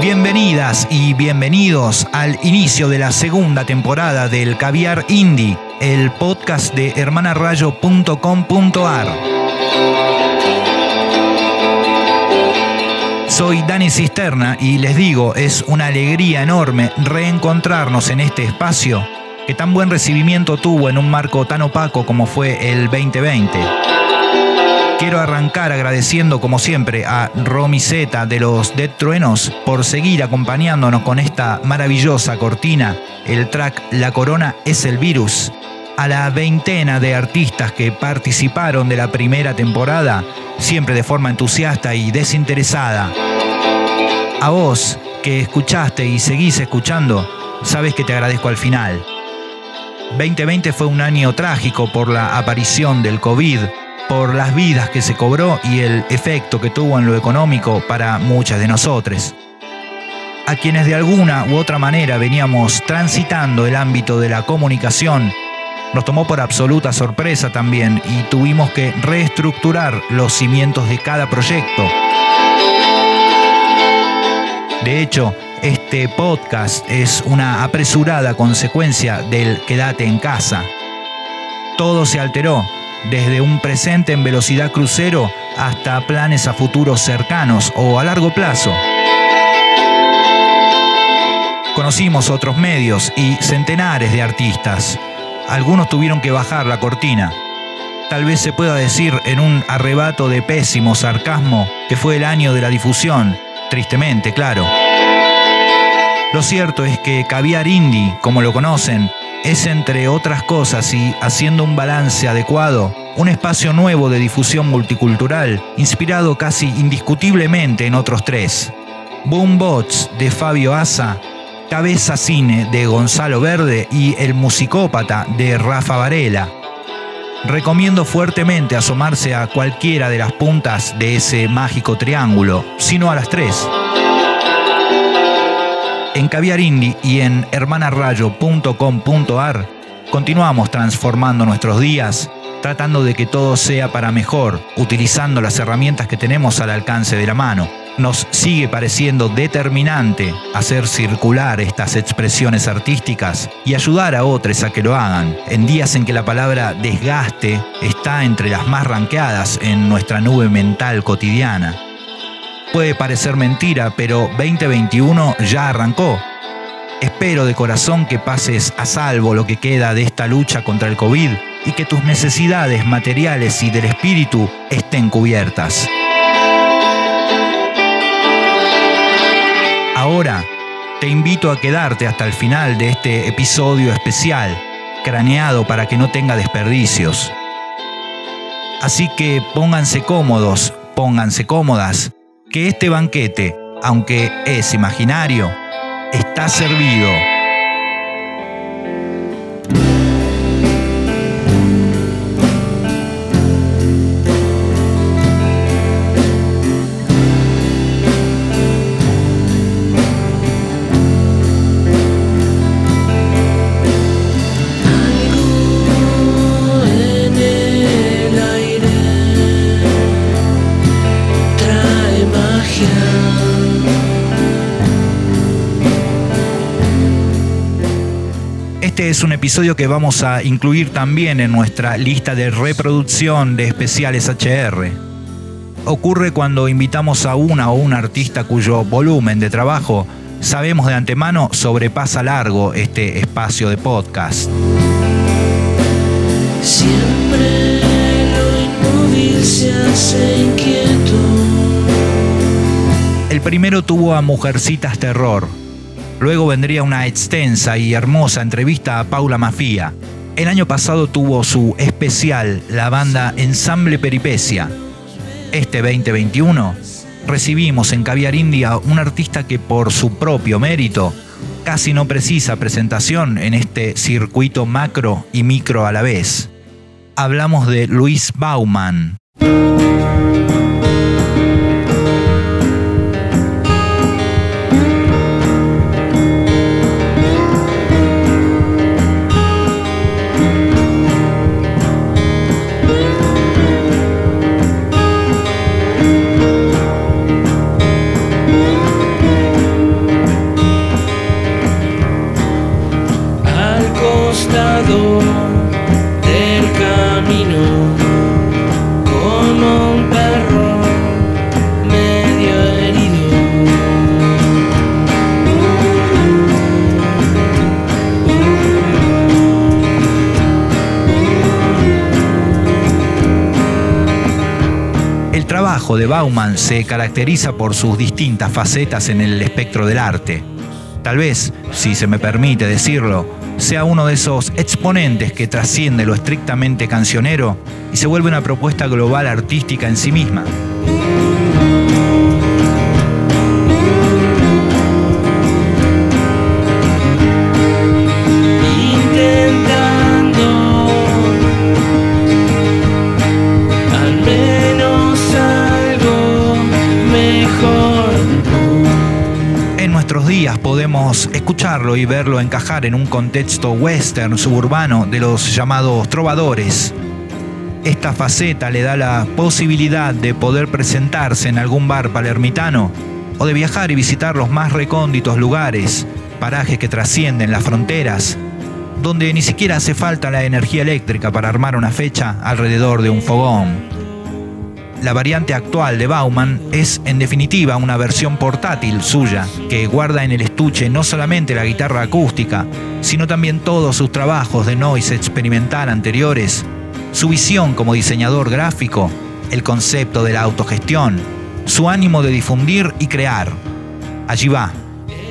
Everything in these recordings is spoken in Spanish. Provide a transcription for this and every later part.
Bienvenidas y bienvenidos al inicio de la segunda temporada del Caviar Indie, el podcast de hermanarayo.com.ar. Soy Dani Cisterna y les digo, es una alegría enorme reencontrarnos en este espacio que tan buen recibimiento tuvo en un marco tan opaco como fue el 2020. Quiero arrancar agradeciendo como siempre a Romy Z de los Dead Truenos por seguir acompañándonos con esta maravillosa cortina. El track La Corona es el virus. A la veintena de artistas que participaron de la primera temporada, siempre de forma entusiasta y desinteresada. A vos que escuchaste y seguís escuchando, sabes que te agradezco al final. 2020 fue un año trágico por la aparición del COVID por las vidas que se cobró y el efecto que tuvo en lo económico para muchas de nosotros. A quienes de alguna u otra manera veníamos transitando el ámbito de la comunicación, nos tomó por absoluta sorpresa también y tuvimos que reestructurar los cimientos de cada proyecto. De hecho, este podcast es una apresurada consecuencia del quédate en casa. Todo se alteró desde un presente en velocidad crucero hasta planes a futuros cercanos o a largo plazo. Conocimos otros medios y centenares de artistas. Algunos tuvieron que bajar la cortina. Tal vez se pueda decir en un arrebato de pésimo sarcasmo que fue el año de la difusión, tristemente, claro. Lo cierto es que Caviar Indie, como lo conocen, es, entre otras cosas y haciendo un balance adecuado, un espacio nuevo de difusión multicultural, inspirado casi indiscutiblemente en otros tres. Boom Bots de Fabio Asa, Cabeza Cine de Gonzalo Verde y El Musicópata de Rafa Varela. Recomiendo fuertemente asomarse a cualquiera de las puntas de ese mágico triángulo, sino a las tres en Caviar Indie y en hermanarayo.com.ar continuamos transformando nuestros días, tratando de que todo sea para mejor, utilizando las herramientas que tenemos al alcance de la mano. Nos sigue pareciendo determinante hacer circular estas expresiones artísticas y ayudar a otros a que lo hagan, en días en que la palabra desgaste está entre las más ranqueadas en nuestra nube mental cotidiana. Puede parecer mentira, pero 2021 ya arrancó. Espero de corazón que pases a salvo lo que queda de esta lucha contra el COVID y que tus necesidades materiales y del espíritu estén cubiertas. Ahora, te invito a quedarte hasta el final de este episodio especial, craneado para que no tenga desperdicios. Así que pónganse cómodos, pónganse cómodas que este banquete, aunque es imaginario, está servido. Este es un episodio que vamos a incluir también en nuestra lista de reproducción de especiales HR. Ocurre cuando invitamos a una o un artista cuyo volumen de trabajo sabemos de antemano sobrepasa largo este espacio de podcast. Siempre lo se hace inquieto. El primero tuvo a Mujercitas Terror, Luego vendría una extensa y hermosa entrevista a Paula Mafia. El año pasado tuvo su especial, la banda Ensamble Peripecia. Este 2021 recibimos en Caviar India un artista que por su propio mérito casi no precisa presentación en este circuito macro y micro a la vez. Hablamos de Luis Bauman. Trabajo de Bauman se caracteriza por sus distintas facetas en el espectro del arte. Tal vez, si se me permite decirlo, sea uno de esos exponentes que trasciende lo estrictamente cancionero y se vuelve una propuesta global artística en sí misma. Escucharlo y verlo encajar en un contexto western suburbano de los llamados trovadores. Esta faceta le da la posibilidad de poder presentarse en algún bar palermitano o de viajar y visitar los más recónditos lugares, parajes que trascienden las fronteras, donde ni siquiera hace falta la energía eléctrica para armar una fecha alrededor de un fogón. La variante actual de Bauman es en definitiva una versión portátil suya, que guarda en el estuche no solamente la guitarra acústica, sino también todos sus trabajos de noise experimental anteriores, su visión como diseñador gráfico, el concepto de la autogestión, su ánimo de difundir y crear. Allí va,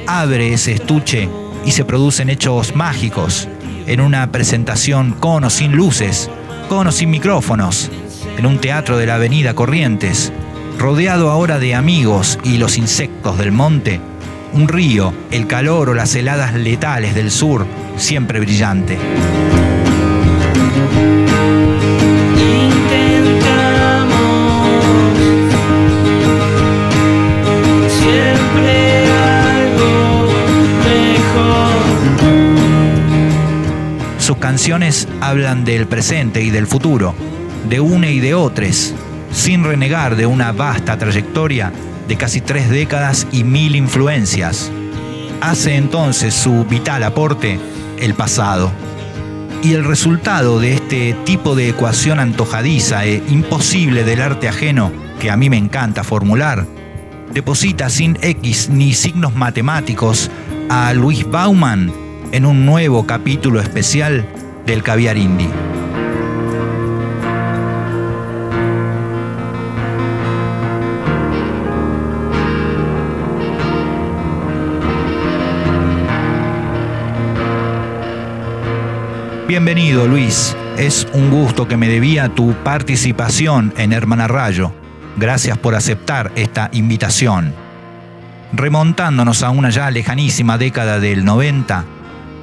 abre ese estuche y se producen hechos mágicos, en una presentación con o sin luces, con o sin micrófonos, en un teatro de la avenida Corrientes, rodeado ahora de amigos y los insectos del monte, un río, el calor o las heladas letales del sur, siempre brillante. Sus canciones hablan del presente y del futuro, de una y de otras, sin renegar de una vasta trayectoria de casi tres décadas y mil influencias. Hace entonces su vital aporte el pasado. Y el resultado de este tipo de ecuación antojadiza e imposible del arte ajeno, que a mí me encanta formular, deposita sin X ni signos matemáticos a Luis Bauman en un nuevo capítulo especial del caviar indie. Bienvenido Luis, es un gusto que me debía tu participación en Hermana Rayo. Gracias por aceptar esta invitación. Remontándonos a una ya lejanísima década del 90,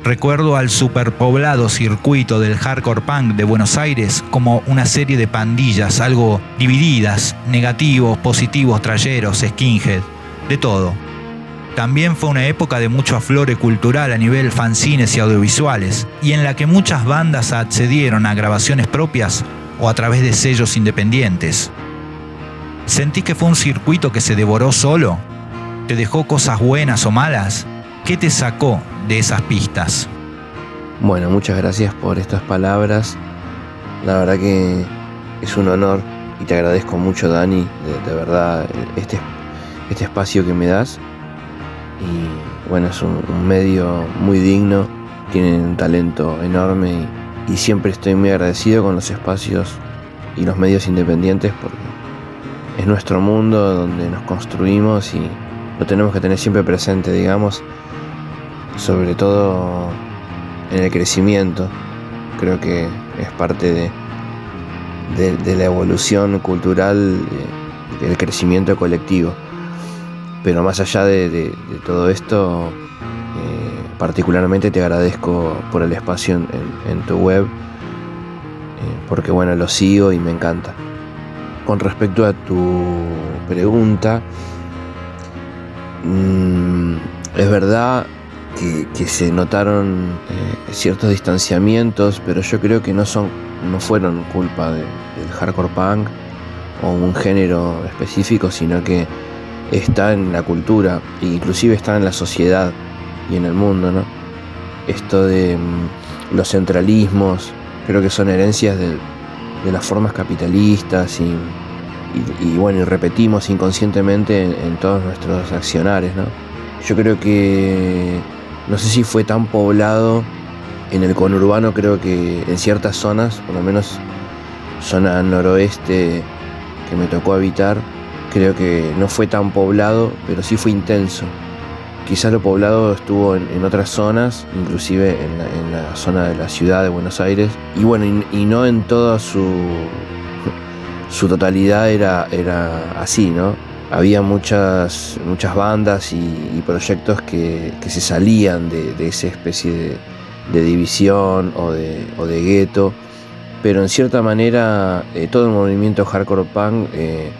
recuerdo al superpoblado circuito del hardcore punk de Buenos Aires como una serie de pandillas algo divididas, negativos, positivos, trayeros, skinhead, de todo también fue una época de mucho aflore cultural a nivel fanzines y audiovisuales, y en la que muchas bandas accedieron a grabaciones propias o a través de sellos independientes. ¿Sentís que fue un circuito que se devoró solo? ¿Te dejó cosas buenas o malas? ¿Qué te sacó de esas pistas? Bueno, muchas gracias por estas palabras. La verdad que es un honor y te agradezco mucho, Dani, de, verdad, este, este espacio que me das y bueno, es un, medio muy digno, tienen un talento enorme y, siempre estoy muy agradecido con los espacios y los medios independientes porque es nuestro mundo donde nos construimos y lo tenemos que tener siempre presente, digamos, sobre todo en el crecimiento. Creo que es parte de, la evolución cultural, del crecimiento colectivo. Pero más allá de, todo esto, eh, particularmente te agradezco por el espacio en, tu web, eh, porque bueno, lo sigo y me encanta. Con respecto a tu pregunta, mm, es verdad que, se notaron eh, ciertos distanciamientos, pero yo creo que no son, no fueron culpa del hardcore punk o un género específico, sino que está en la cultura e inclusive está en la sociedad y en el mundo, ¿no? Esto de mm, los centralismos, creo que son herencias de, las formas capitalistas y, bueno, y repetimos inconscientemente en, todos nuestros accionares, ¿no? Yo creo que no sé si fue tan poblado en el conurbano, creo que en ciertas zonas, por lo menos zona noroeste que me tocó habitar, creo que no fue tan poblado, pero sí fue intenso. Quizás lo poblado estuvo en, otras zonas, inclusive en la, zona de la ciudad de Buenos Aires, y bueno, y, no en toda su, su totalidad era, era así, ¿no? Había muchas, muchas bandas y, proyectos que, se salían de, esa especie de, división o de, o de gueto, pero en cierta manera eh, todo el movimiento hardcore punk eh,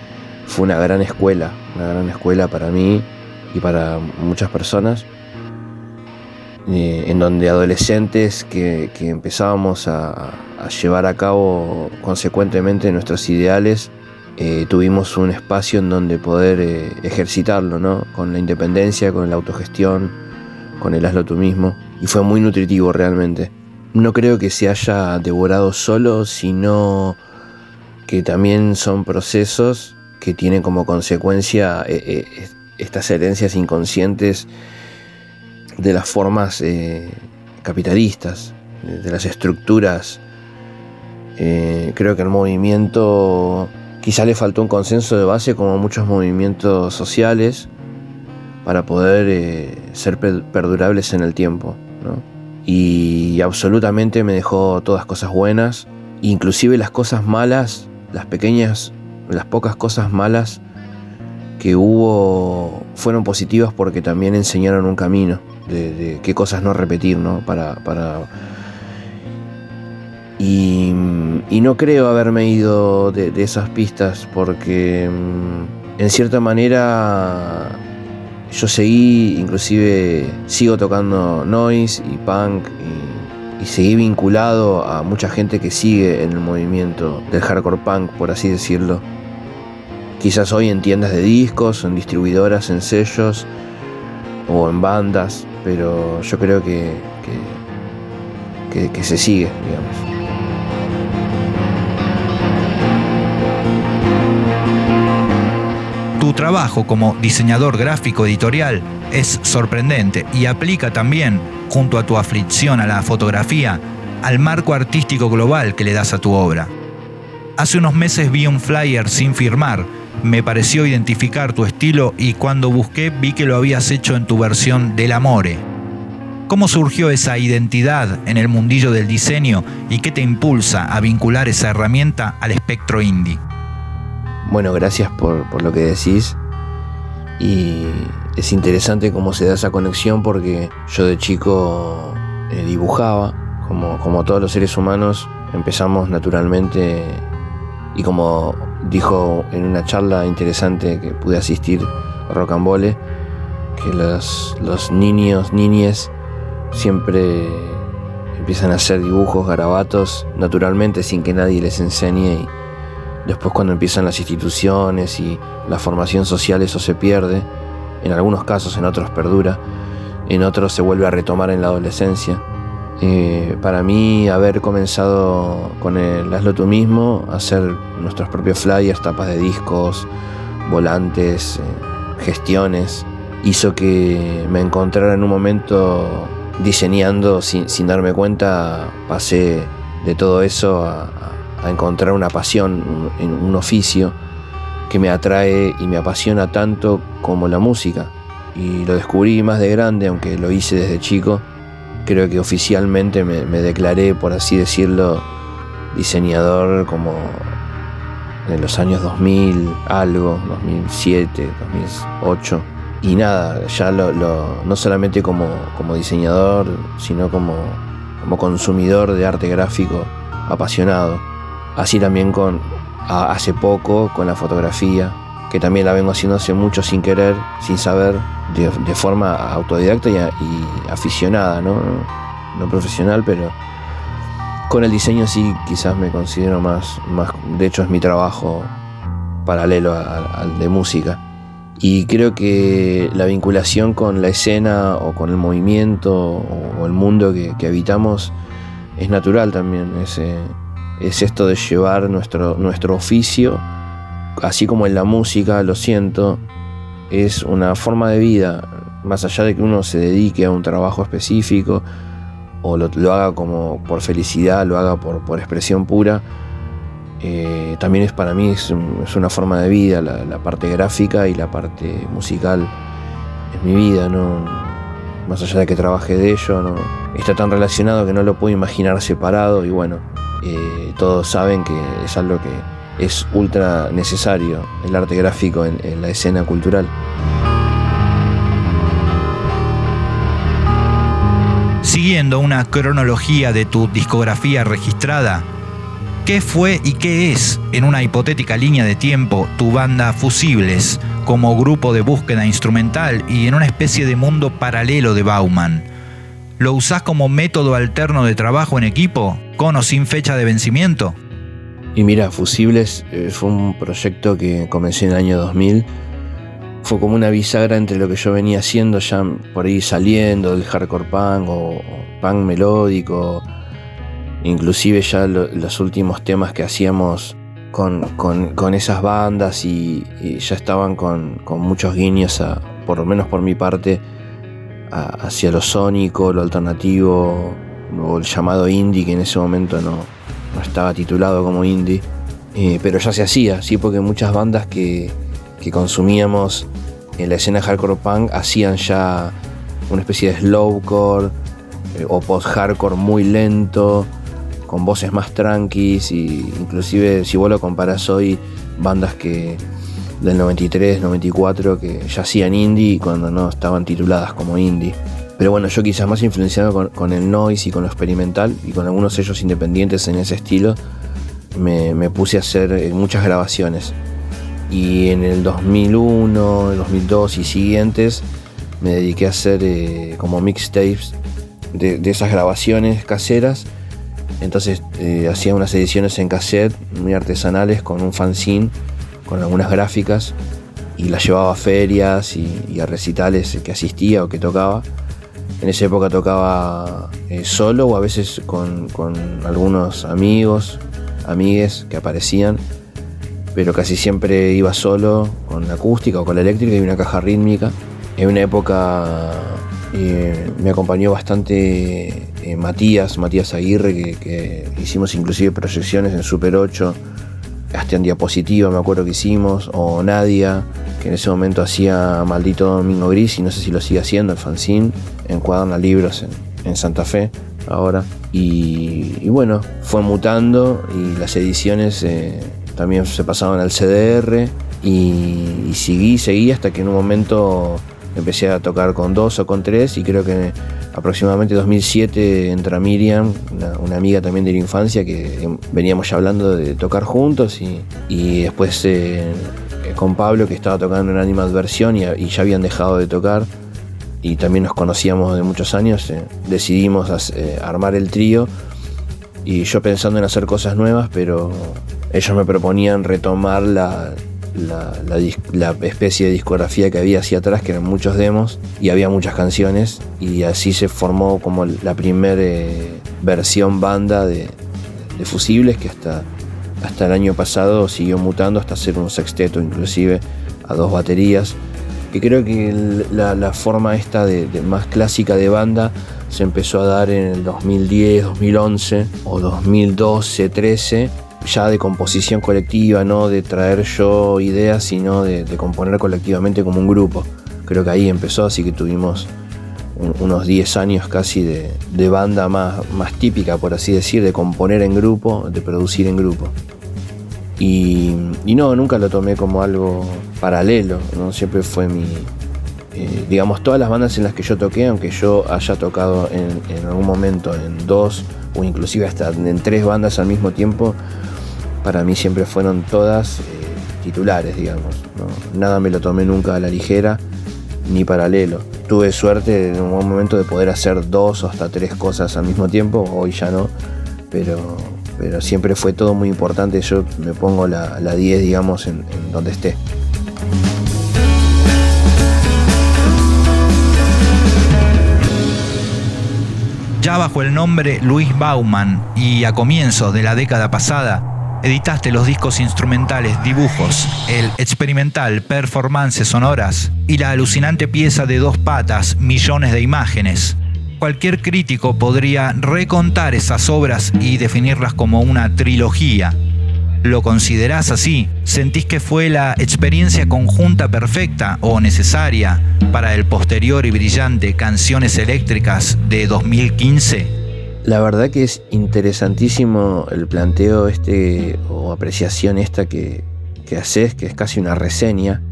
fue una gran escuela, una gran escuela para mí y para muchas personas, eh, en donde adolescentes que, empezábamos a, llevar a cabo consecuentemente nuestros ideales, eh, tuvimos un espacio en donde poder eh, ejercitarlo, ¿no? con la independencia, con la autogestión, con el hazlo tú mismo, y fue muy nutritivo realmente. No creo que se haya devorado solo, sino que también son procesos que tienen como consecuencia estas herencias inconscientes de las formas eh, capitalistas, de las estructuras. Eh, creo que el movimiento quizá le faltó un consenso de base como muchos movimientos sociales para poder eh, ser perdurables en el tiempo. Y absolutamente me dejó todas cosas buenas, inclusive las cosas malas, las pequeñas, las pocas cosas malas que hubo fueron positivas porque también enseñaron un camino de, qué cosas no repetir, ¿no? Para, para... Y, no creo haberme ido de, esas pistas porque mm, en cierta manera yo seguí, inclusive sigo tocando noise y punk y, y, seguí vinculado a mucha gente que sigue en el movimiento del hardcore punk, por así decirlo. Quizás hoy en tiendas de discos, en distribuidoras, en sellos o en bandas, pero yo creo que, que, se sigue, digamos. Tu trabajo como diseñador gráfico editorial es sorprendente y aplica también, junto a tu aflicción a la fotografía, al marco artístico global que le das a tu obra. Hace unos meses vi un flyer sin firmar me pareció identificar tu estilo y cuando busqué vi que lo habías hecho en tu versión del Amore. ¿Cómo surgió esa identidad en el mundillo del diseño y qué te impulsa a vincular esa herramienta al espectro indie? Bueno, gracias por, lo que decís. Y es interesante cómo se da esa conexión porque yo de chico eh, dibujaba, como, como todos los seres humanos, empezamos naturalmente y como dijo en una charla interesante que pude asistir Rocambole, que los, los niños, niñes, siempre empiezan a hacer dibujos, garabatos, naturalmente sin que nadie les enseñe y después cuando empiezan las instituciones y la formación social eso se pierde, en algunos casos, en otros perdura, en otros se vuelve a retomar en la adolescencia. Eh, para mí haber comenzado con el Hazlo tú mismo, hacer nuestros propios flyers, tapas de discos, volantes, eh, gestiones, hizo que me encontrara en un momento diseñando sin, darme cuenta, pasé de todo eso a, encontrar una pasión, un, un oficio que me atrae y me apasiona tanto como la música. Y lo descubrí más de grande, aunque lo hice desde chico creo que oficialmente me, declaré, por así decirlo, diseñador como en los años 2000, algo, 2007, 2008. Y nada, ya lo, no solamente como, como diseñador, sino como, como consumidor de arte gráfico apasionado. Así también con hace poco con la fotografía, que también la vengo haciendo hace mucho sin querer, sin saber, de, forma autodidacta y, aficionada, ¿no? ¿no? profesional, pero con el diseño sí quizás me considero más, más de hecho es mi trabajo paralelo al de música. Y creo que la vinculación con la escena o con el movimiento o, el mundo que, habitamos es natural también. Es, es esto de llevar nuestro, nuestro oficio así como en la música, lo siento, es una forma de vida, más allá de que uno se dedique a un trabajo específico o lo, haga como por felicidad, lo haga por, expresión pura, Eh, también es para mí es, una forma de vida, la, parte gráfica y la parte musical es mi vida, ¿no? más allá de que trabaje de ello, ¿no? está tan relacionado que no lo puedo imaginar separado y bueno, eh, todos saben que es algo que es ultra necesario, el arte gráfico en la escena cultural. Siguiendo una cronología de tu discografía registrada, ¿qué fue y qué es, en una hipotética línea de tiempo, tu banda Fusibles como grupo de búsqueda instrumental y en una especie de mundo paralelo de Bauman? ¿Lo usás como método alterno de trabajo en equipo, con o sin fecha de vencimiento? Y mira, Fusibles eh, fue un proyecto que comencé en el año 2000 fue como una bisagra entre lo que yo venía haciendo ya por ahí saliendo del hardcore punk o, punk melódico, inclusive ya los últimos temas que hacíamos con, esas bandas y, ya estaban con, muchos guiños, por lo menos por mi parte, hacia lo sónico, lo alternativo o el llamado indie que en ese momento no, estaba titulado como indie, eh, pero ya se hacía, sí, porque muchas bandas que que consumíamos en la escena hardcore punk hacían ya una especie de slowcore eh, o post-hardcore muy lento, con voces más tranquis, y inclusive si vos lo comparás hoy, bandas que del 93, 94 que ya hacían indie cuando no estaban tituladas como indie. Pero bueno, yo quizás más influenciado con, el noise y con lo experimental y con algunos sellos independientes en ese estilo, me, puse a hacer eh, muchas grabaciones y en el 2001, el 2002 y siguientes me dediqué a hacer eh, como mixtapes de, esas grabaciones caseras. Entonces eh, hacía unas ediciones en cassette muy artesanales con un fanzine, con algunas gráficas y las llevaba a ferias y, a recitales que asistía o que tocaba. En esa época tocaba eh, solo o a veces con, algunos amigos, amigues que aparecían pero casi siempre iba solo con la acústica o con la eléctrica y una caja rítmica. En una época eh, me acompañó bastante eh, Matías, Matías Aguirre, que, hicimos inclusive proyecciones en Super 8, hasta en diapositiva me acuerdo que hicimos, o Nadia, que en ese momento hacía Maldito Domingo Gris y no sé si lo sigue haciendo, el fanzine, en Libros en, Santa Fe ahora. Y, bueno, fue mutando y las ediciones... Eh, también se pasaban al CDR y, y seguí, seguí hasta que en un momento empecé a tocar con dos o con tres y creo que aproximadamente 2007 entra Miriam, una, amiga también de la infancia que veníamos ya hablando de tocar juntos y, después eh, con Pablo que estaba tocando en Animal Versión y, y, ya habían dejado de tocar y también nos conocíamos de muchos años, eh, decidimos eh, armar el trío y yo pensando en hacer cosas nuevas pero ellos me proponían retomar la, especie de discografía que había hacia atrás, que eran muchos demos y había muchas canciones, y así se formó como la primera eh, versión banda de, Fusibles, que hasta, hasta el año pasado siguió mutando hasta ser un sexteto, inclusive a dos baterías. Y creo que la, forma esta de, más clásica de banda se empezó a dar en el 2010, 2011 o 2012, 13 ya de composición colectiva, no de traer yo ideas, sino de, componer colectivamente como un grupo. Creo que ahí empezó, así que tuvimos unos 10 años casi de, banda más, más típica, por así decir, de componer en grupo, de producir en grupo. Y, no, nunca lo tomé como algo paralelo, ¿no? siempre fue mi, eh, digamos, todas las bandas en las que yo toqué, aunque yo haya tocado en, en, algún momento en dos o inclusive hasta en tres bandas al mismo tiempo, para mí siempre fueron todas eh, titulares, digamos. Nada me lo tomé nunca a la ligera ni paralelo. Tuve suerte en un momento de poder hacer dos o hasta tres cosas al mismo tiempo, hoy ya no, pero, pero siempre fue todo muy importante. Yo me pongo la 10, digamos, en donde esté. Ya bajo el nombre Luis Bauman y a comienzos de la década pasada, editaste los discos instrumentales Dibujos, el experimental Performances Sonoras y la alucinante pieza de dos patas Millones de Imágenes. Cualquier crítico podría recontar esas obras y definirlas como una trilogía. ¿Lo considerás así? ¿Sentís que fue la experiencia conjunta perfecta o necesaria para el posterior y brillante Canciones Eléctricas de 2015? La verdad que es interesantísimo el planteo este o apreciación esta que, que haces, que es casi una reseña.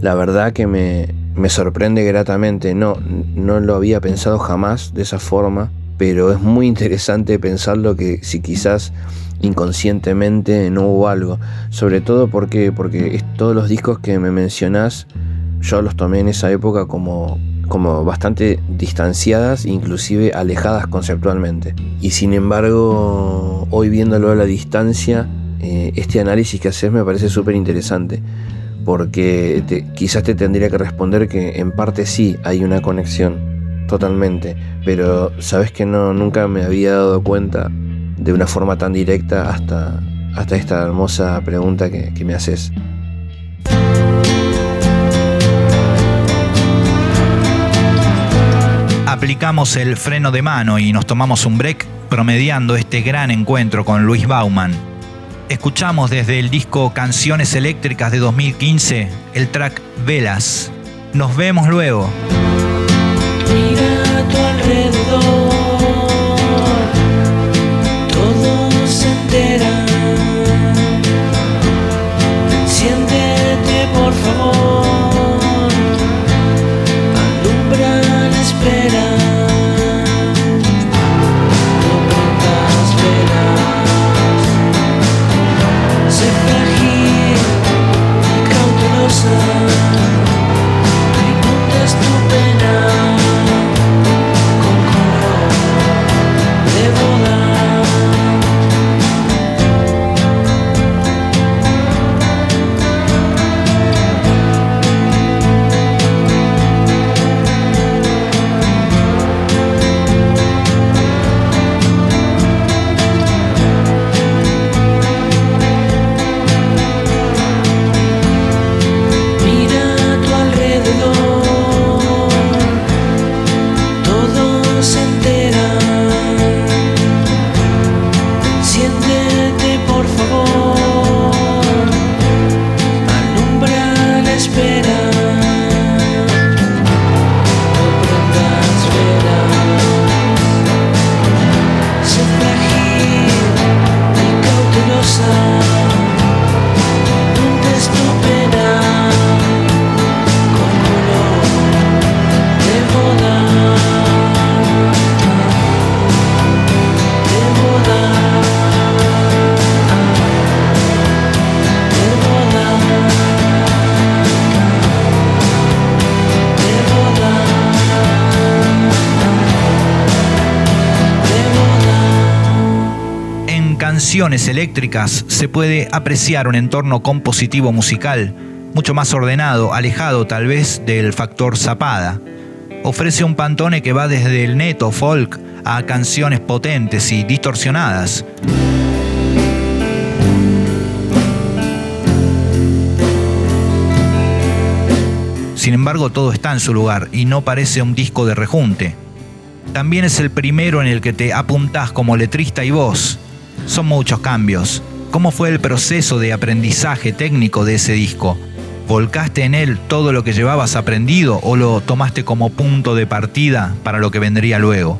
La verdad que me, me sorprende gratamente, no, no lo había pensado jamás de esa forma, pero es muy interesante pensarlo que si quizás inconscientemente no hubo algo. Sobre todo porque, porque todos los discos que me mencionás, yo los tomé en esa época como, como bastante distanciadas, inclusive alejadas conceptualmente. Y sin embargo, hoy viéndolo a la distancia, eh, este análisis que haces me parece súper interesante. Porque quizás te tendría que responder que en parte sí hay una conexión, totalmente. Pero sabes que no, nunca me había dado cuenta de una forma tan directa hasta, hasta esta hermosa pregunta que, que me haces. Aplicamos el freno de mano y nos tomamos un break promediando este gran encuentro con Luis Bauman. Escuchamos desde el disco Canciones Eléctricas de 2015 el track Velas. Nos vemos luego. Mira a tu alrededor. sun. Eléctricas se puede apreciar un entorno compositivo musical mucho más ordenado, alejado tal vez del factor zapada. Ofrece un pantone que va desde el neto folk a canciones potentes y distorsionadas. Sin embargo, todo está en su lugar y no parece un disco de rejunte. También es el primero en el que te apuntás como letrista y voz, son muchos cambios. ¿Cómo fue el proceso de aprendizaje técnico de ese disco? ¿Volcaste en él todo lo que llevabas aprendido o lo tomaste como punto de partida para lo que vendría luego?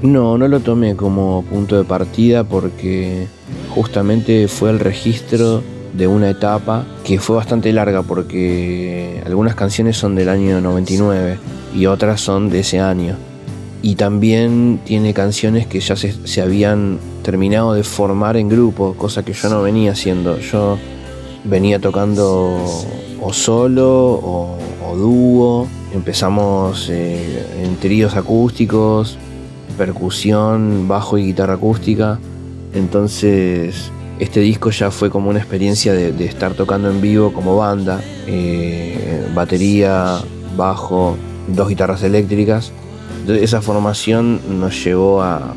No, no lo tomé como punto de partida porque justamente fue el registro de una etapa que fue bastante larga porque algunas canciones son del año 99 y otras son de ese año y también tiene canciones que ya se, habían terminado de formar en grupo, cosa que yo no venía haciendo. Yo venía tocando o solo o, dúo, empezamos eh, en tríos acústicos, percusión, bajo y guitarra acústica. Entonces este disco ya fue como una experiencia de, estar tocando en vivo como banda, eh, batería, bajo, dos guitarras eléctricas esa formación nos llevó a,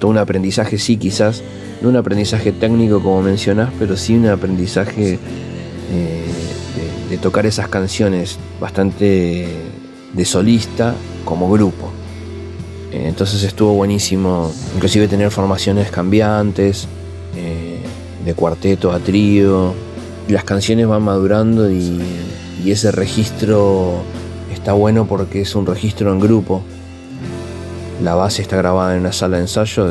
todo un aprendizaje, sí, quizás, no un aprendizaje técnico como mencionás, pero sí un aprendizaje eh, de, tocar esas canciones bastante de solista como grupo. Eh, entonces estuvo buenísimo, inclusive tener formaciones cambiantes, eh, de cuarteto a trío. Las canciones van madurando y ese registro está bueno porque es un registro en grupo. La base está grabada en una sala de ensayo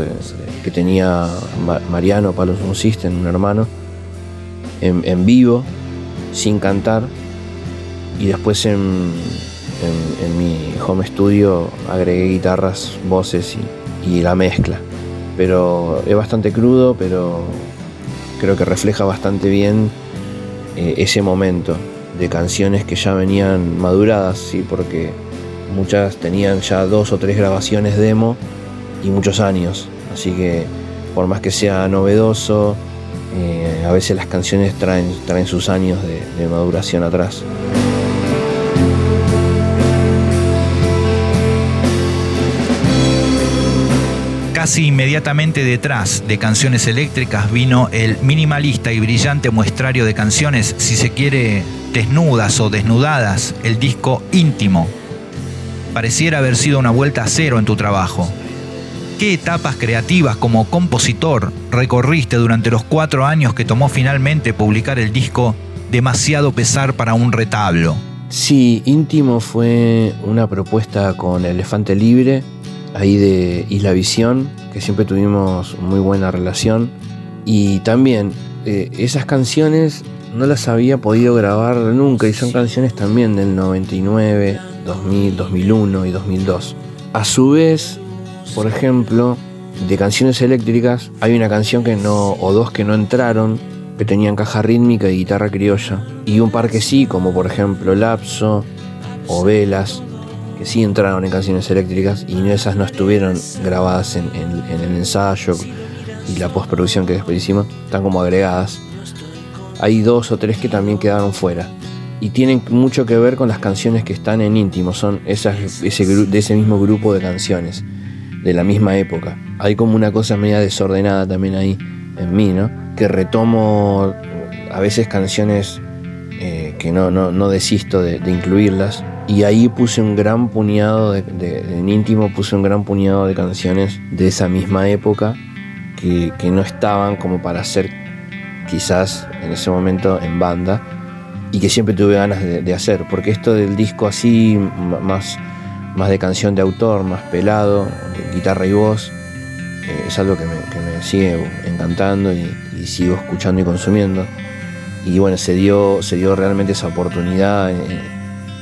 que tenía Ma- Mariano Palos System, un hermano, en, vivo, sin cantar. Y después en, mi home studio agregué guitarras, voces y, y la mezcla. Pero es bastante crudo, pero creo que refleja bastante bien eh, ese momento de canciones que ya venían maduradas, sí, porque muchas tenían ya dos o tres grabaciones demo y muchos años. Así que por más que sea novedoso, eh, a veces las canciones traen, traen sus años de, de maduración atrás. Casi inmediatamente detrás de Canciones Eléctricas vino el minimalista y brillante muestrario de canciones, si se quiere, desnudas o desnudadas, el disco íntimo. Pareciera haber sido una vuelta a cero en tu trabajo. ¿Qué etapas creativas como compositor recorriste durante los cuatro años que tomó finalmente publicar el disco Demasiado pesar para un retablo? Sí, Íntimo fue una propuesta con Elefante Libre, ahí de Isla Visión, que siempre tuvimos muy buena relación. Y también eh, esas canciones no las había podido grabar nunca y son canciones también del 99, 2000, 2001 y 2002. A su vez, por ejemplo, de canciones eléctricas, hay una canción que no, o dos que no entraron, que tenían caja rítmica y guitarra criolla, y un par que sí, como por ejemplo Lapso o Velas, que sí entraron en canciones eléctricas y esas no estuvieron grabadas en, en- en el ensayo y la postproducción que después hicimos, están como agregadas. Hay dos o tres que también quedaron fuera. Y tienen mucho que ver con las canciones que están en íntimo, son esas, de ese mismo grupo de canciones, de la misma época. Hay como una cosa media desordenada también ahí en mí, ¿no? Que retomo a veces canciones eh, que no, no, no desisto de, incluirlas. Y ahí puse un gran puñado, de, de- en íntimo puse un gran puñado de canciones de esa misma época que, que no estaban como para ser quizás en ese momento en banda y que siempre tuve ganas de, de hacer. Porque esto del disco así, más, más de canción de autor, más pelado, de guitarra y voz, eh, es algo que me, que me sigue encantando y, y sigo escuchando y consumiendo. Y bueno, se dio, se dio realmente esa oportunidad, en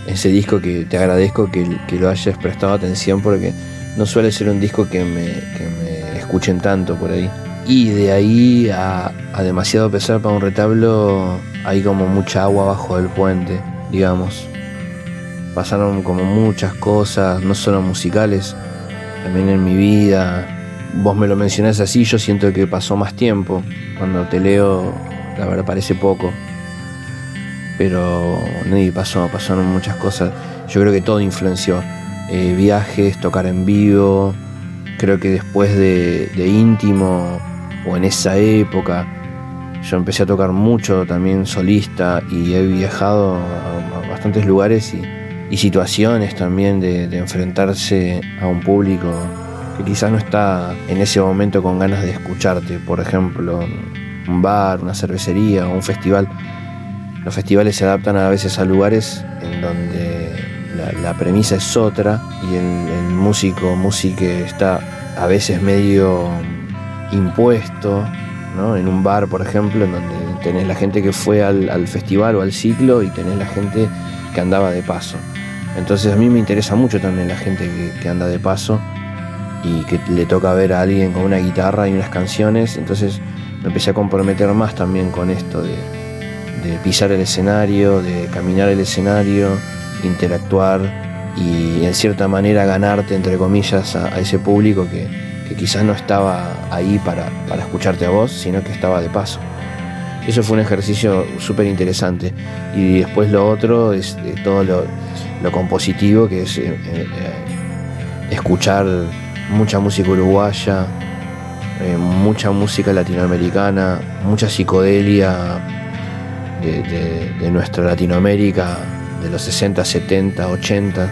ese disco que te agradezco que, que lo hayas prestado atención porque no suele ser un disco que me, que me escuchen tanto por ahí. Y de ahí a, a demasiado pesar para un retablo hay como mucha agua bajo el puente, digamos. Pasaron como muchas cosas, no solo musicales, también en mi vida. Vos me lo mencionás así, yo siento que pasó más tiempo. Cuando te leo, la verdad parece poco. Pero sí, pasó, pasaron muchas cosas. Yo creo que todo influenció. Eh, viajes, tocar en vivo. Creo que después de, de íntimo o en esa época, yo empecé a tocar mucho también solista y he viajado a, a bastantes lugares y, y situaciones también de, enfrentarse a un público que quizás no está en ese momento con ganas de escucharte. Por ejemplo, un bar, una cervecería o un festival. Los festivales se adaptan a veces a lugares en donde la, la premisa es otra y el, el músico, música está a veces medio impuesto, ¿no? En un bar, por ejemplo, en donde tenés la gente que fue al, al festival o al ciclo y tenés la gente que andaba de paso. Entonces a mí me interesa mucho también la gente que, anda de paso y que le toca ver a alguien con una guitarra y unas canciones. Entonces me empecé a comprometer más también con esto de, pisar el escenario, de caminar el escenario, interactuar y en cierta manera ganarte, entre comillas, a ese público que, que quizás no estaba ahí para, para escucharte a vos, sino que estaba de paso. Eso fue un ejercicio súper interesante. Y después lo otro es eh, todo lo, lo compositivo, que es eh, eh, escuchar mucha música uruguaya, mucha música latinoamericana, mucha psicodelia de, de- nuestra Latinoamérica de los 60, 70, 80.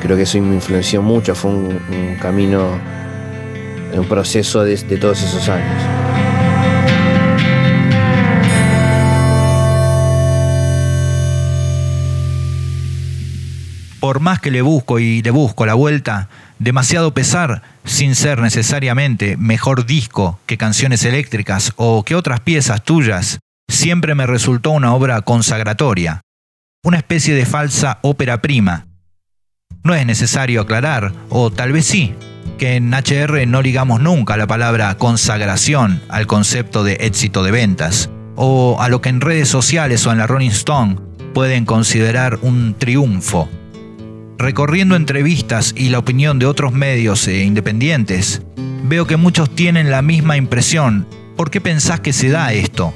Creo que eso me influenció mucho, fue un camino, en un proceso de, todos esos años. Por más que le busco y le busco la vuelta, demasiado pesar, sin ser necesariamente mejor disco que canciones eléctricas o que otras piezas tuyas, siempre me resultó una obra consagratoria, una especie de falsa ópera prima. No es necesario aclarar, o tal vez sí, que en HR no ligamos nunca la palabra consagración al concepto de éxito de ventas, o a lo que en redes sociales o en la Rolling Stone pueden considerar un triunfo. Recorriendo entrevistas y la opinión de otros medios e independientes, veo que muchos tienen la misma impresión. ¿Por qué pensás que se da esto?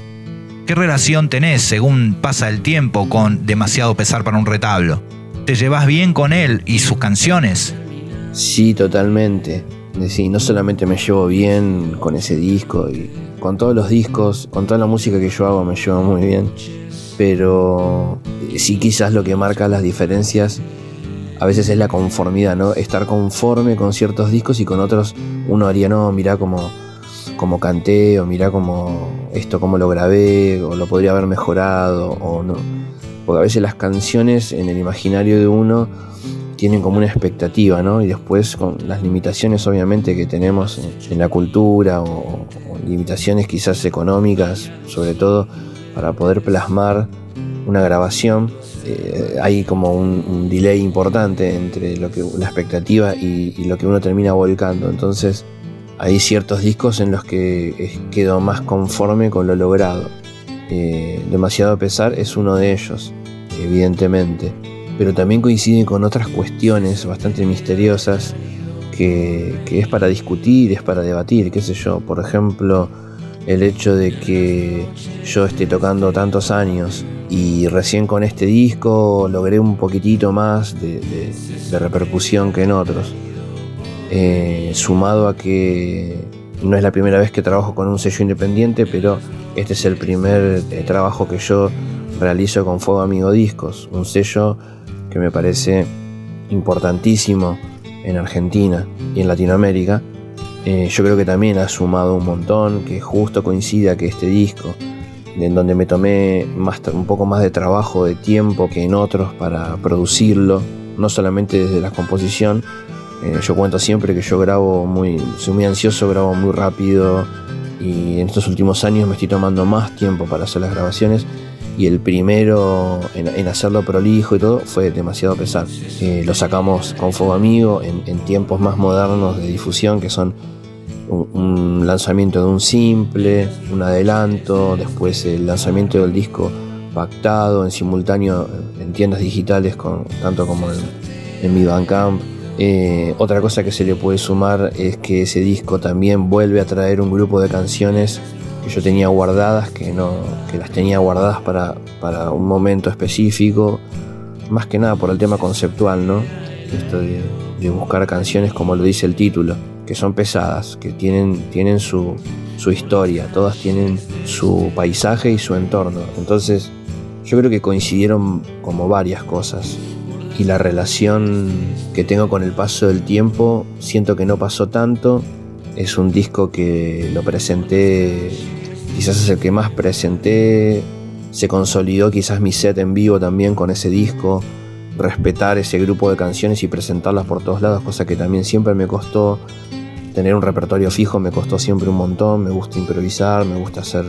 ¿Qué relación tenés según pasa el tiempo con demasiado pesar para un retablo? ¿Te llevas bien con él y sus canciones? Sí, totalmente. Sí, no solamente me llevo bien con ese disco y con todos los discos, con toda la música que yo hago me llevo muy bien, pero sí quizás lo que marca las diferencias a veces es la conformidad, ¿no? Estar conforme con ciertos discos y con otros uno haría, no, mirá como, como canté o mirá como esto, cómo lo grabé o lo podría haber mejorado o no. Porque a veces las canciones en el imaginario de uno tienen como una expectativa, ¿no? Y después con las limitaciones obviamente que tenemos en, la cultura o, limitaciones quizás económicas, sobre todo para poder plasmar una grabación, eh, hay como un, delay importante entre lo que, la expectativa y, lo que uno termina volcando. Entonces hay ciertos discos en los que quedo más conforme con lo logrado. Eh, demasiado pesar es uno de ellos, evidentemente pero también coincide con otras cuestiones bastante misteriosas que, es para discutir, es para debatir, qué sé yo, por ejemplo, el hecho de que yo esté tocando tantos años y recién con este disco logré un poquitito más de, repercusión que en otros, eh, sumado a que no es la primera vez que trabajo con un sello independiente, pero este es el primer eh, trabajo que yo realizo con Fuego Amigo Discos, un sello que me parece importantísimo en Argentina y en Latinoamérica. Eh, yo creo que también ha sumado un montón, que justo coincida que este disco, en donde me tomé más, un poco más de trabajo, de tiempo que en otros para producirlo, no solamente desde la composición. Eh, yo cuento siempre que yo grabo muy, soy muy ansioso, grabo muy rápido y en estos últimos años me estoy tomando más tiempo para hacer las grabaciones y el primero en, hacerlo prolijo y todo fue demasiado pesado. Eh, lo sacamos con Fuego Amigo en, tiempos más modernos de difusión que son un, lanzamiento de un simple, un adelanto, después el lanzamiento del disco pactado en simultáneo en tiendas digitales con, tanto como en, en mi Bandcamp. Eh, otra cosa que se le puede sumar es que ese disco también vuelve a traer un grupo de canciones que yo tenía guardadas, que, no, que las tenía guardadas para, para un momento específico, más que nada por el tema conceptual, ¿no? Esto de, buscar canciones como lo dice el título, que son pesadas, que tienen, tienen su, su historia, todas tienen su paisaje y su entorno. Entonces, yo creo que coincidieron como varias cosas. Y la relación que tengo con el paso del tiempo, siento que no pasó tanto es un disco que lo presenté, quizás es el que más presenté, se consolidó quizás mi set en vivo también con ese disco, respetar ese grupo de canciones y presentarlas por todos lados, cosa que también siempre me costó. Tener un repertorio fijo, me costó siempre un montón, me gusta improvisar, me gusta hacer,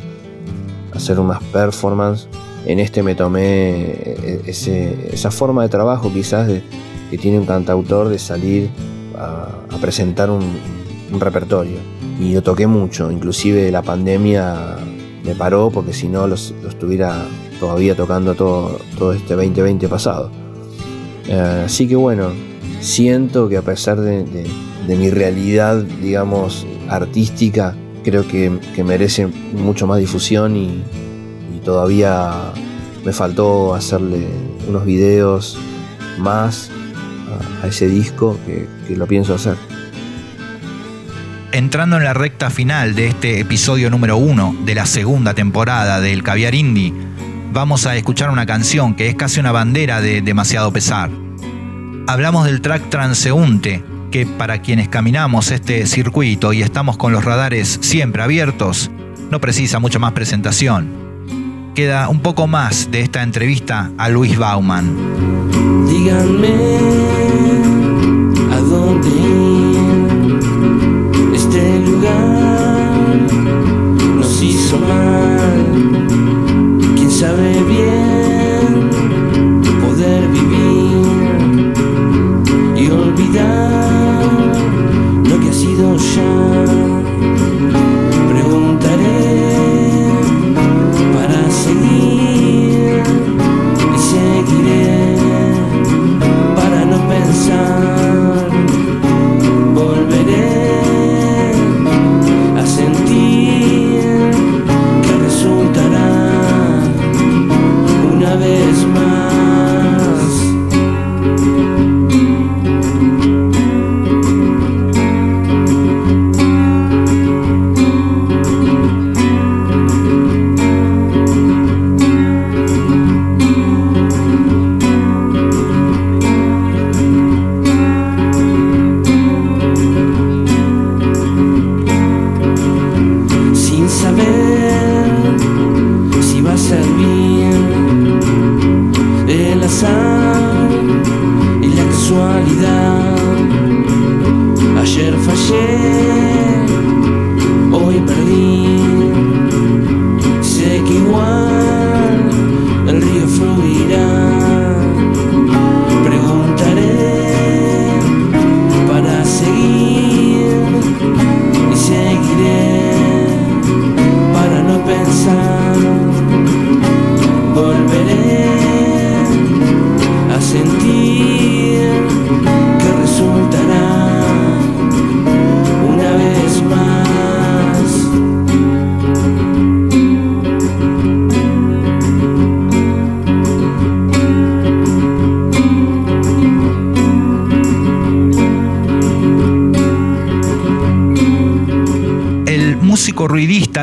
hacer unas performances. En este me tomé eh, esa forma de trabajo quizás que tiene un cantautor de salir a presentar un, un repertorio. Y lo toqué mucho, inclusive la pandemia me paró porque si no lo estuviera todavía tocando todo, todo este 2020 pasado. Eh, así que bueno, siento que a pesar de, mi realidad, digamos, artística, creo que, merece mucho más difusión y, todavía me faltó hacerle unos videos más a, ese disco que lo pienso hacer entrando en la recta final de este episodio número uno de la segunda temporada del Caviar Indie, vamos a escuchar una canción que es casi una bandera de demasiado pesar. Hablamos del track Transeúnte, que para quienes caminamos este circuito y estamos con los radares siempre abiertos, no precisa mucha más presentación. Queda un poco más de esta entrevista a Luis Bauman. Díganme a servir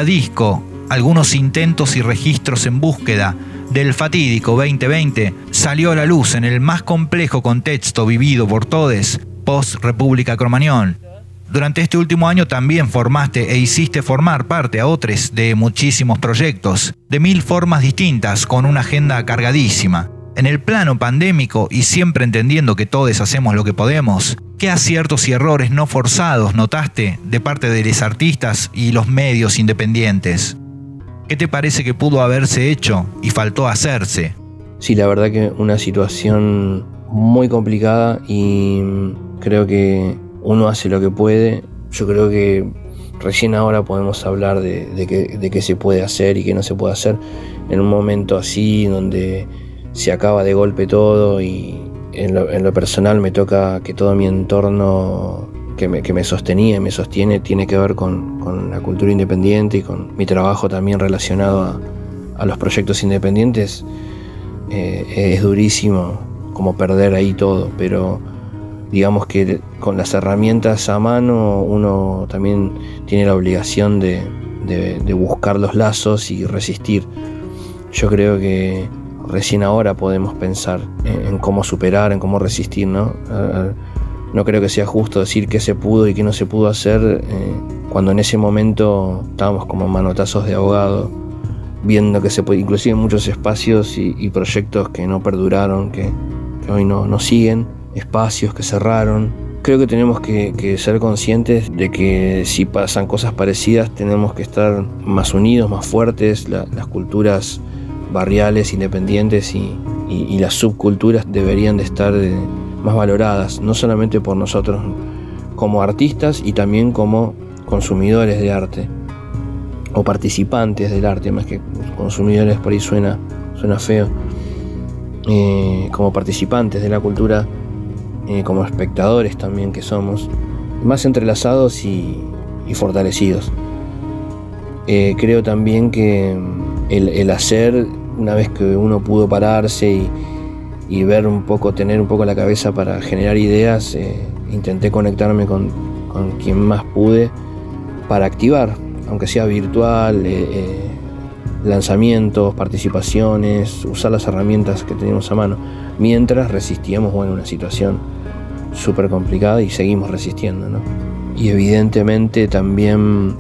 disco, algunos intentos y registros en búsqueda del fatídico 2020 salió a la luz en el más complejo contexto vivido por todos post República Cromañón. Durante este último año también formaste e hiciste formar parte a otros de muchísimos proyectos, de mil formas distintas, con una agenda cargadísima. En el plano pandémico y siempre entendiendo que todos hacemos lo que podemos, ¿qué aciertos y errores no forzados notaste de parte de los artistas y los medios independientes? ¿Qué te parece que pudo haberse hecho y faltó hacerse? Sí, la verdad que una situación muy complicada y creo que uno hace lo que puede. Yo creo que recién ahora podemos hablar de, de qué, de qué se puede hacer y qué no se puede hacer en un momento así donde se acaba de golpe todo y en lo, personal me toca que todo mi entorno que me, que me sostenía y me sostiene tiene que ver con, con la cultura independiente y con mi trabajo también relacionado a, a los proyectos independientes. Eh, es durísimo como perder ahí todo, pero digamos que con las herramientas a mano uno también tiene la obligación de, de buscar los lazos y resistir. Yo creo que recién ahora podemos pensar en, en cómo superar, en cómo resistir, ¿no? A- no creo que sea justo decir qué se pudo y qué no se pudo hacer eh, cuando en ese momento estábamos como manotazos de ahogado, viendo que se puede, inclusive muchos espacios y, y proyectos que no perduraron, que, que hoy no, no siguen, espacios que cerraron. Creo que tenemos que, que ser conscientes de que si pasan cosas parecidas tenemos que estar más unidos, más fuertes, la- las culturas barriales, independientes y, y- las subculturas deberían de estar eh, más valoradas, no solamente por nosotros como artistas y también como consumidores de arte o participantes del arte, más que consumidores por ahí suena, suena feo, Eh, como participantes de la cultura, eh, como espectadores también que somos, más entrelazados y, y fortalecidos. Creo también que el hacer, una vez que uno pudo pararse y, ver un poco, tener un poco la cabeza para generar ideas, eh, intenté conectarme con, quien más pude para activar, aunque sea virtual, eh, eh, lanzamientos, participaciones, usar las herramientas que teníamos a mano, mientras resistíamos bueno, una situación súper complicada y seguimos resistiendo. ¿no? Y evidentemente también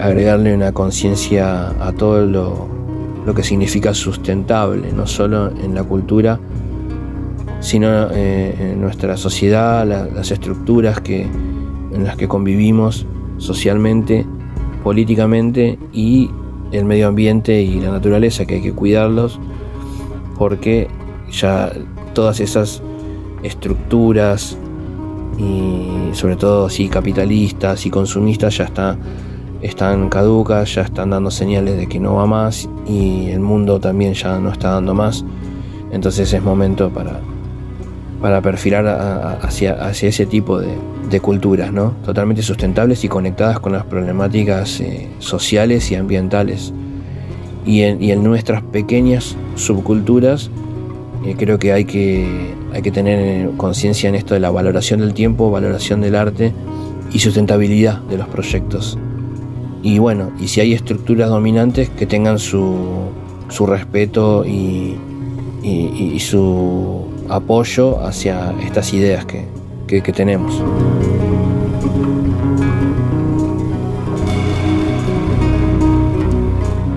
agregarle una conciencia a todo lo, lo que significa sustentable, no solo en la cultura, sino en nuestra sociedad, las estructuras que, en las que convivimos socialmente, políticamente y el medio ambiente y la naturaleza, que hay que cuidarlos, porque ya todas esas estructuras y sobre todo si capitalistas y consumistas ya está, están caducas, ya están dando señales de que no va más y el mundo también ya no está dando más. Entonces es momento para, para perfilar hacia, hacia ese tipo de, culturas, ¿no? totalmente sustentables y conectadas con las problemáticas eh, sociales y ambientales. Y en, nuestras pequeñas subculturas eh, creo que hay, que hay que tener conciencia en esto de la valoración del tiempo, valoración del arte y sustentabilidad de los proyectos. Y bueno, y si hay estructuras dominantes que tengan su, su respeto y, y su apoyo hacia estas ideas que, que, tenemos.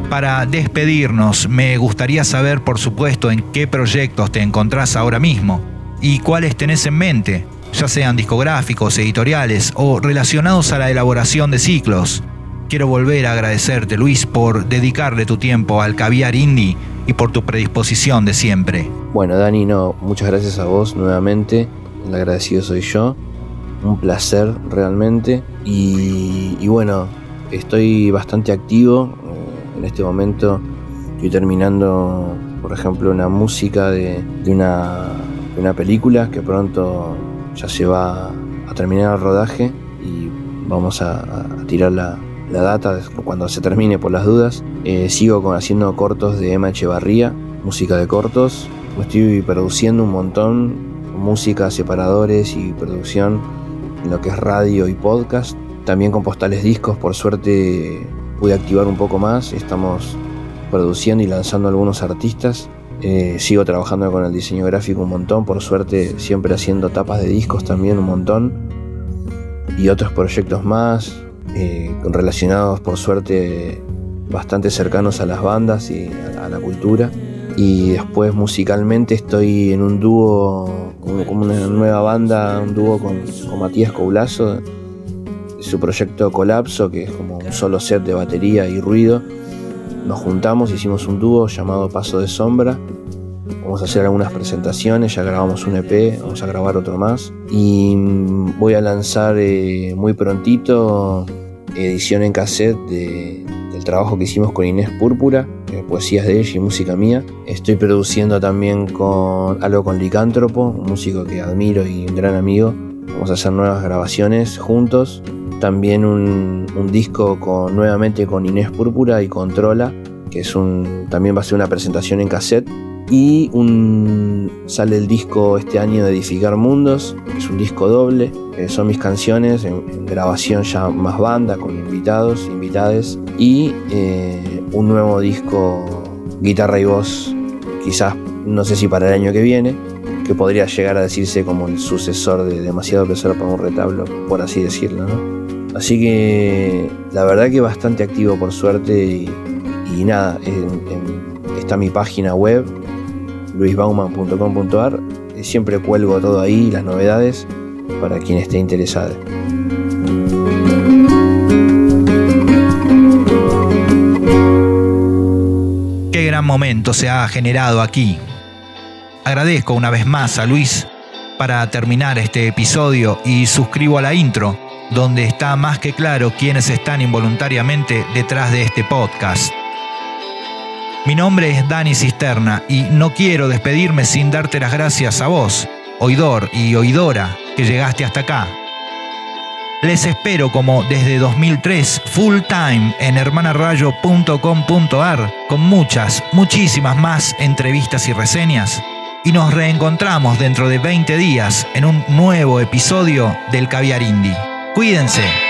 Para despedirnos, me gustaría saber, por supuesto, en qué proyectos te encontrás ahora mismo y cuáles tenés en mente, ya sean discográficos, editoriales o relacionados a la elaboración de ciclos. Quiero volver a agradecerte, Luis, por dedicarle tu tiempo al caviar indie y por tu predisposición de siempre. Bueno, Dani, no, muchas gracias a vos nuevamente el agradecido soy yo. Un placer realmente. Y, bueno, estoy bastante activo. Eh, en este momento estoy terminando, por ejemplo, una música de, una, una película que pronto ya se va a terminar el rodaje y vamos a, tirar la, data cuando se termine por las dudas. Eh, sigo con, haciendo cortos de Emma Echevarría, música de cortos. Estoy produciendo un montón música, separadores y producción en lo que es radio y podcast. También con postales discos, por suerte pude activar un poco más. Estamos produciendo y lanzando algunos artistas. Eh, sigo trabajando con el diseño gráfico un montón, por suerte siempre haciendo tapas de discos también un montón. Y otros proyectos más, eh, relacionados por suerte bastante cercanos a las bandas y a la cultura. Y después musicalmente estoy en un dúo, como una nueva banda, un dúo con, Matías Coulazo, su proyecto Colapso, que es como un solo set de batería y ruido. Nos juntamos, hicimos un dúo llamado Paso de Sombra. Vamos a hacer algunas presentaciones, ya grabamos un EP, vamos a grabar otro más. Y voy a lanzar eh, muy prontito edición en cassette del trabajo que hicimos con Inés Púrpura poesías de ella y música mía. Estoy produciendo también con algo con Licántropo, un músico que admiro y un gran amigo. Vamos a hacer nuevas grabaciones juntos. También un, disco con, nuevamente con Inés Púrpura y con Trola, que es un, también va a ser una presentación en cassette. Y sale el disco este año de Edificar Mundos, es un disco doble, son mis canciones en, grabación ya más banda, con invitados, invitades. Y eh, un nuevo disco guitarra y voz, quizás no sé si para el año que viene, que podría llegar a decirse como el sucesor de Demasiado Pesado para un retablo, por así decirlo. Así que la verdad que bastante activo por suerte y, nada, está mi página web luisbauman.com.ar, siempre cuelgo todo ahí, las novedades, para quien esté interesado. momento se ha generado aquí. Agradezco una vez más a Luis para terminar este episodio y suscribo a la intro, donde está más que claro quiénes están involuntariamente detrás de este podcast. Mi nombre es Dani Cisterna y no quiero despedirme sin darte las gracias a vos, oidor y oidora, que llegaste hasta acá. Les espero como desde 2003 full time en hermanarayo.com.ar con muchas, muchísimas más entrevistas y reseñas. Y nos reencontramos dentro de 20 días en un nuevo episodio del Caviar Indie. Cuídense.